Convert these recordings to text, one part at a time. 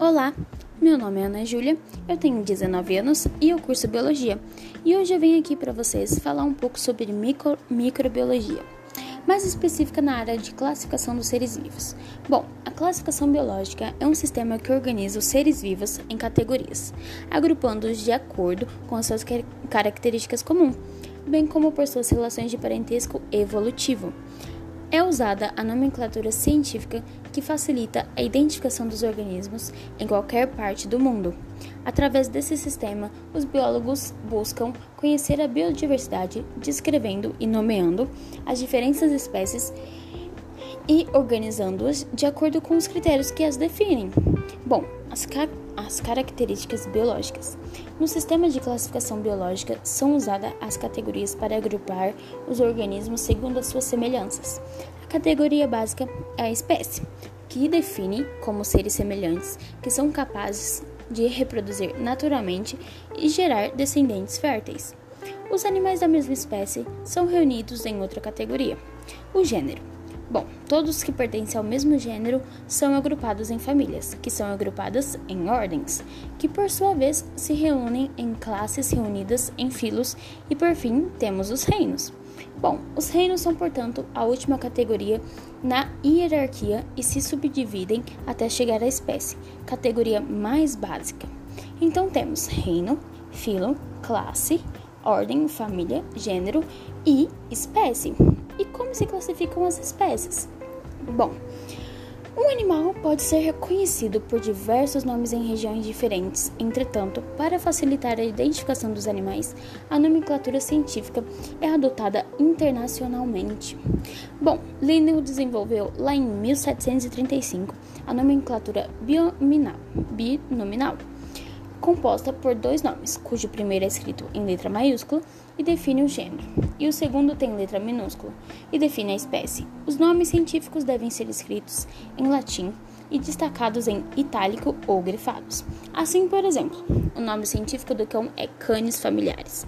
Olá, meu nome é Ana Júlia, eu tenho 19 anos e eu curso Biologia. E hoje eu venho aqui para vocês falar um pouco sobre micro, microbiologia, mais específica na área de classificação dos seres vivos. Bom, a classificação biológica é um sistema que organiza os seres vivos em categorias, agrupando-os de acordo com as suas características comuns, bem como por suas relações de parentesco evolutivo é usada a nomenclatura científica que facilita a identificação dos organismos em qualquer parte do mundo. Através desse sistema, os biólogos buscam conhecer a biodiversidade, descrevendo e nomeando as diferentes espécies e organizando-as de acordo com os critérios que as definem. Bom, as, ca as características biológicas. No sistema de classificação biológica são usadas as categorias para agrupar os organismos segundo as suas semelhanças. A categoria básica é a espécie, que define como seres semelhantes que são capazes de reproduzir naturalmente e gerar descendentes férteis. Os animais da mesma espécie são reunidos em outra categoria, o gênero Bom, todos que pertencem ao mesmo gênero são agrupados em famílias, que são agrupadas em ordens, que por sua vez se reúnem em classes reunidas em filos, e por fim temos os reinos. Bom, os reinos são, portanto, a última categoria na hierarquia e se subdividem até chegar à espécie, categoria mais básica. Então temos reino, filo, classe, ordem, família, gênero e espécie. E como se classificam as espécies? Bom, um animal pode ser reconhecido por diversos nomes em regiões diferentes. Entretanto, para facilitar a identificação dos animais, a nomenclatura científica é adotada internacionalmente. Bom, Linnell desenvolveu lá em 1735 a nomenclatura binominal, binominal composta por dois nomes, cujo primeiro é escrito em letra maiúscula e define o gênero, e o segundo tem letra minúscula e define a espécie. Os nomes científicos devem ser escritos em latim e destacados em itálico ou grifados. Assim, por exemplo, o nome científico do cão é Canis familiaris.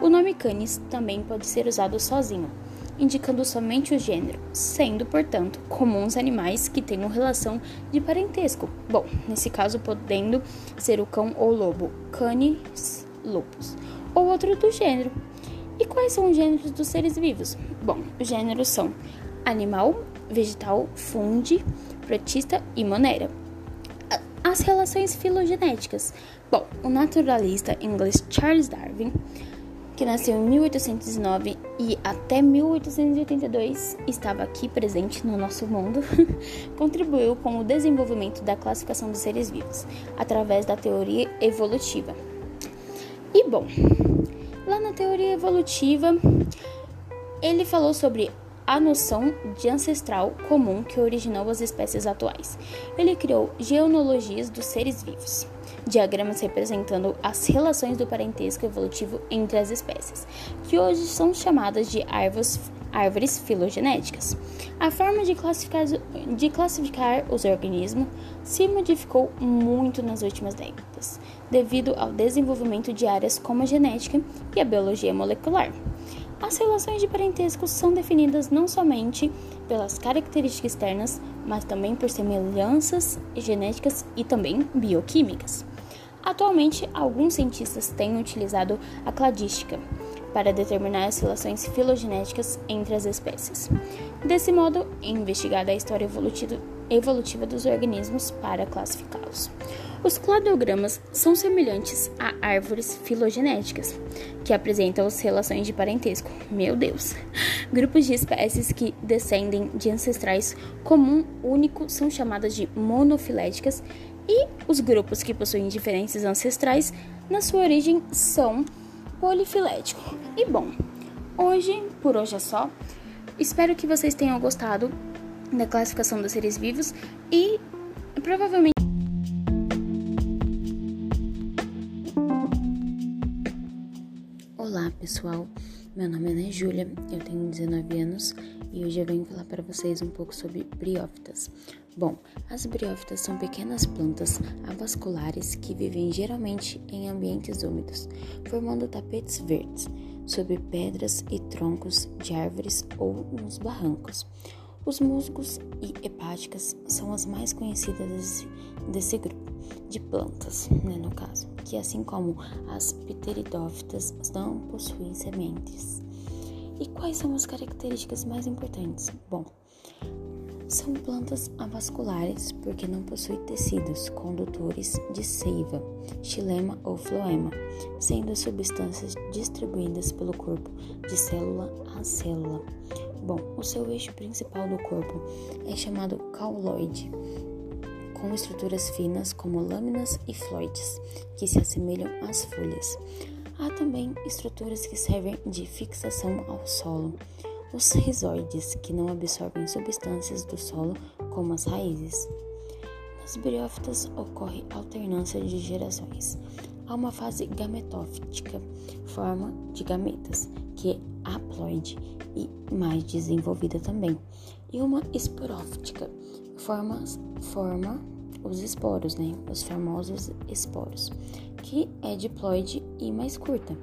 O nome Canis também pode ser usado sozinho indicando somente o gênero, sendo, portanto, comuns animais que tenham relação de parentesco. Bom, nesse caso, podendo ser o cão ou lobo, Canis lupus, ou outro do gênero. Quais são os gêneros dos seres vivos? Bom, os gêneros são animal, vegetal, fungi, protista e monera. As relações filogenéticas. Bom, o naturalista inglês Charles Darwin que nasceu em 1809 e até 1882 estava aqui presente no nosso mundo, contribuiu com o desenvolvimento da classificação dos seres vivos através da teoria evolutiva. E bom, teoria evolutiva, ele falou sobre a noção de ancestral comum que originou as espécies atuais. Ele criou genealogias dos seres vivos diagramas representando as relações do parentesco evolutivo entre as espécies, que hoje são chamadas de árvores, árvores filogenéticas. A forma de classificar, de classificar os organismos se modificou muito nas últimas décadas, devido ao desenvolvimento de áreas como a genética e a biologia molecular. As relações de parentesco são definidas não somente pelas características externas, mas também por semelhanças genéticas e também bioquímicas. Atualmente, alguns cientistas têm utilizado a cladística para determinar as relações filogenéticas entre as espécies. Desse modo, é investigada a história evolutiva dos organismos para classificá-los. Os cladogramas são semelhantes a árvores filogenéticas, que apresentam as relações de parentesco. Meu Deus! Grupos de espécies que descendem de ancestrais comum único são chamadas de monofiléticas e os grupos que possuem diferenças ancestrais na sua origem são polifiléticos. E bom, hoje, por hoje é só. Espero que vocês tenham gostado da classificação dos seres vivos e provavelmente pessoal, meu nome é Ana Júlia, eu tenho 19 anos e hoje eu venho falar para vocês um pouco sobre briófitas. Bom, as briófitas são pequenas plantas avasculares que vivem geralmente em ambientes úmidos, formando tapetes verdes sobre pedras e troncos de árvores ou nos barrancos. Os musgos e hepáticas são as mais conhecidas desse, desse grupo de plantas, né, no caso, que assim como as pteridófitas não possuem sementes. E quais são as características mais importantes? Bom, são plantas avasculares porque não possuem tecidos condutores de seiva, xilema ou floema, sendo substâncias distribuídas pelo corpo de célula a célula. Bom, o seu eixo principal do corpo é chamado cauloide, com estruturas finas como lâminas e floides, que se assemelham às folhas. Há também estruturas que servem de fixação ao solo os rizoides, que não absorvem substâncias do solo, como as raízes. Nas briófitas ocorre alternância de gerações. Há uma fase gametófita, forma de gametas, que é haploide e mais desenvolvida também, e uma esporófita, forma, forma os esporos, né? Os famosos esporos, que é diploide e mais curta.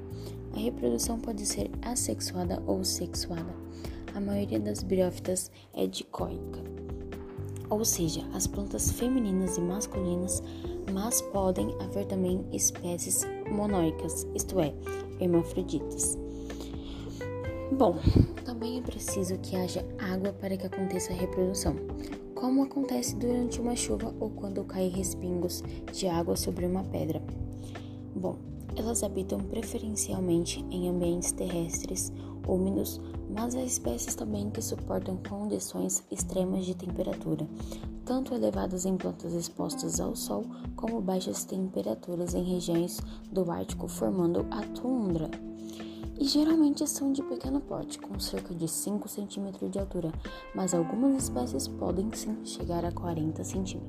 A reprodução pode ser assexuada ou sexuada. A maioria das briófitas é dicóica, ou seja, as plantas femininas e masculinas, mas podem haver também espécies monóicas, isto é, hermafroditas. Bom, também é preciso que haja água para que aconteça a reprodução, como acontece durante uma chuva ou quando caem respingos de água sobre uma pedra. Bom, elas habitam preferencialmente em ambientes terrestres úmidos, mas há espécies também que suportam condições extremas de temperatura, tanto elevadas em plantas expostas ao sol, como baixas temperaturas em regiões do Ártico, formando a tundra. E geralmente são de pequeno porte, com cerca de 5 cm de altura, mas algumas espécies podem sim chegar a 40 cm.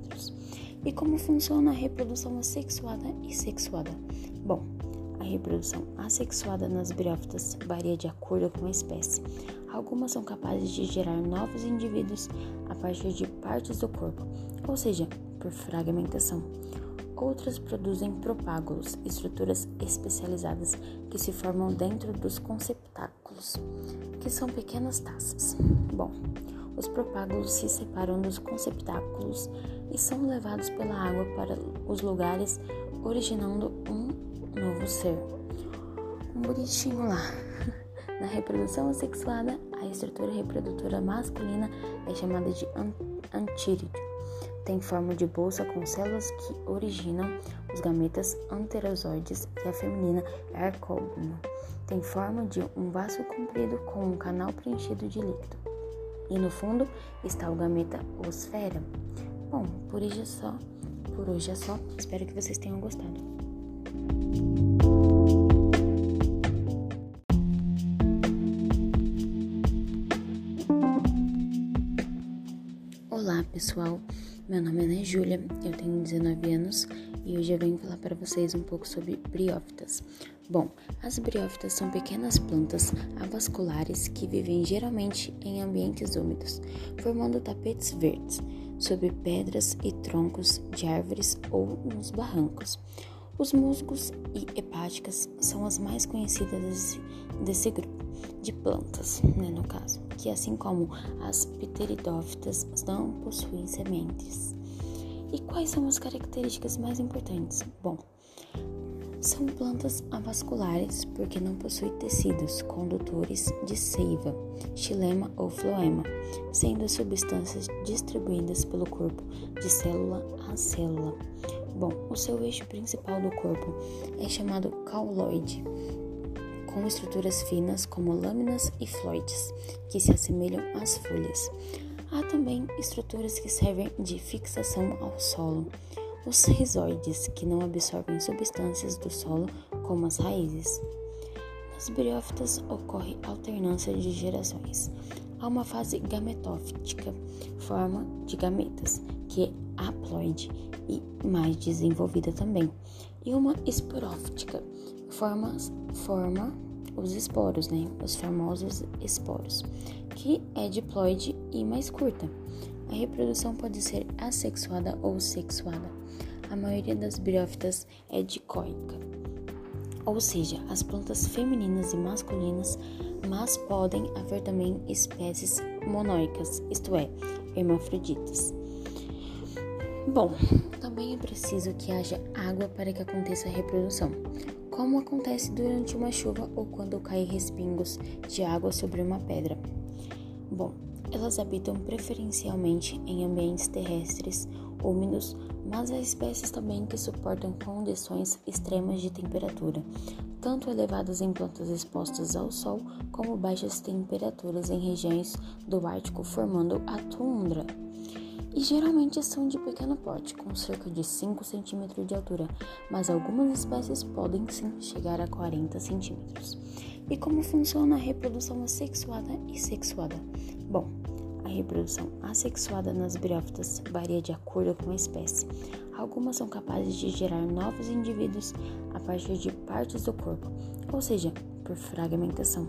E como funciona a reprodução assexuada e sexuada? Bom, a reprodução assexuada nas briófitas varia de acordo com a espécie. Algumas são capazes de gerar novos indivíduos a partir de partes do corpo, ou seja, por fragmentação. Outras produzem propágulos, estruturas especializadas que se formam dentro dos conceptáculos, que são pequenas taças. Bom, os propágulos se separam dos conceptáculos e são levados pela água para os lugares, originando um novo ser. Um bonitinho lá. Na reprodução assexuada, a estrutura reprodutora masculina é chamada de antírido. Tem forma de bolsa com células que originam os gametas anterozoides e a feminina é arcógono. Tem forma de um vaso comprido com um canal preenchido de líquido. E no fundo está o gameta osfera. Bom, por hoje é só. Por hoje é só. Espero que vocês tenham gostado. Pessoal, meu nome é Ana Júlia, eu tenho 19 anos e hoje eu venho falar para vocês um pouco sobre briófitas. Bom, as briófitas são pequenas plantas avasculares que vivem geralmente em ambientes úmidos, formando tapetes verdes sobre pedras e troncos de árvores ou nos barrancos. Os musgos e hepáticas são as mais conhecidas desse, grupo de plantas, né, no caso, que assim como as pteridófitas não possuem sementes. E quais são as características mais importantes? Bom, são plantas avasculares porque não possuem tecidos condutores de seiva, xilema ou floema, sendo substâncias distribuídas pelo corpo de célula a célula. Bom, o seu eixo principal do corpo é chamado cauloide, com estruturas finas como lâminas e floides, que se assemelham às folhas. Há também estruturas que servem de fixação ao solo, os rizoides, que não absorvem substâncias do solo, como as raízes. Nas briófitas ocorre alternância de gerações. Há uma fase gametófita, forma de gametas, que é haploide e mais desenvolvida também, e uma esporófita, forma, forma os esporos, né? Os famosos esporos, que é diploide e mais curta. A reprodução pode ser assexuada ou sexuada. A maioria das briófitas é dicóica, ou seja, as plantas femininas e masculinas, mas podem haver também espécies monóicas, isto é, hermafroditas. Bom, também é preciso que haja água para que aconteça a reprodução, como acontece durante uma chuva ou quando caem respingos de água sobre uma pedra. Bom, elas habitam preferencialmente em ambientes terrestres úmidos, mas há espécies também que suportam condições extremas de temperatura, tanto elevadas em plantas expostas ao sol, como baixas temperaturas em regiões do Ártico, formando a tundra e geralmente são de pequeno porte, com cerca de 5 cm de altura, mas algumas espécies podem sim chegar a 40 cm. E como funciona a reprodução assexuada e sexuada? Bom, a reprodução assexuada nas briófitas varia de acordo com a espécie. Algumas são capazes de gerar novos indivíduos a partir de partes do corpo, ou seja, por fragmentação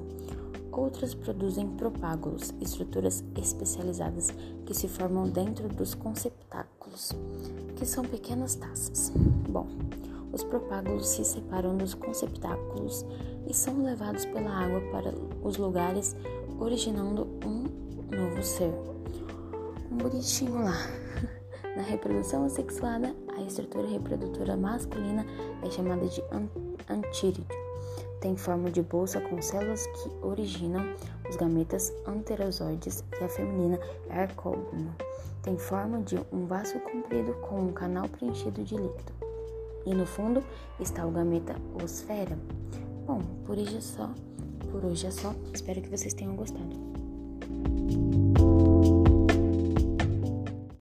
Outras produzem propágulos, estruturas especializadas que se formam dentro dos conceptáculos, que são pequenas taças. Bom, os propágulos se separam dos conceptáculos e são levados pela água para os lugares, originando um novo ser. Um bonitinho lá. Na reprodução assexuada, a estrutura reprodutora masculina é chamada de antírido tem forma de bolsa com células que originam os gametas anterozoides e a feminina é. Tem forma de um vaso comprido com um canal preenchido de líquido. E no fundo está o gameta osfera. Bom, por hoje é só. Por hoje é só. Espero que vocês tenham gostado.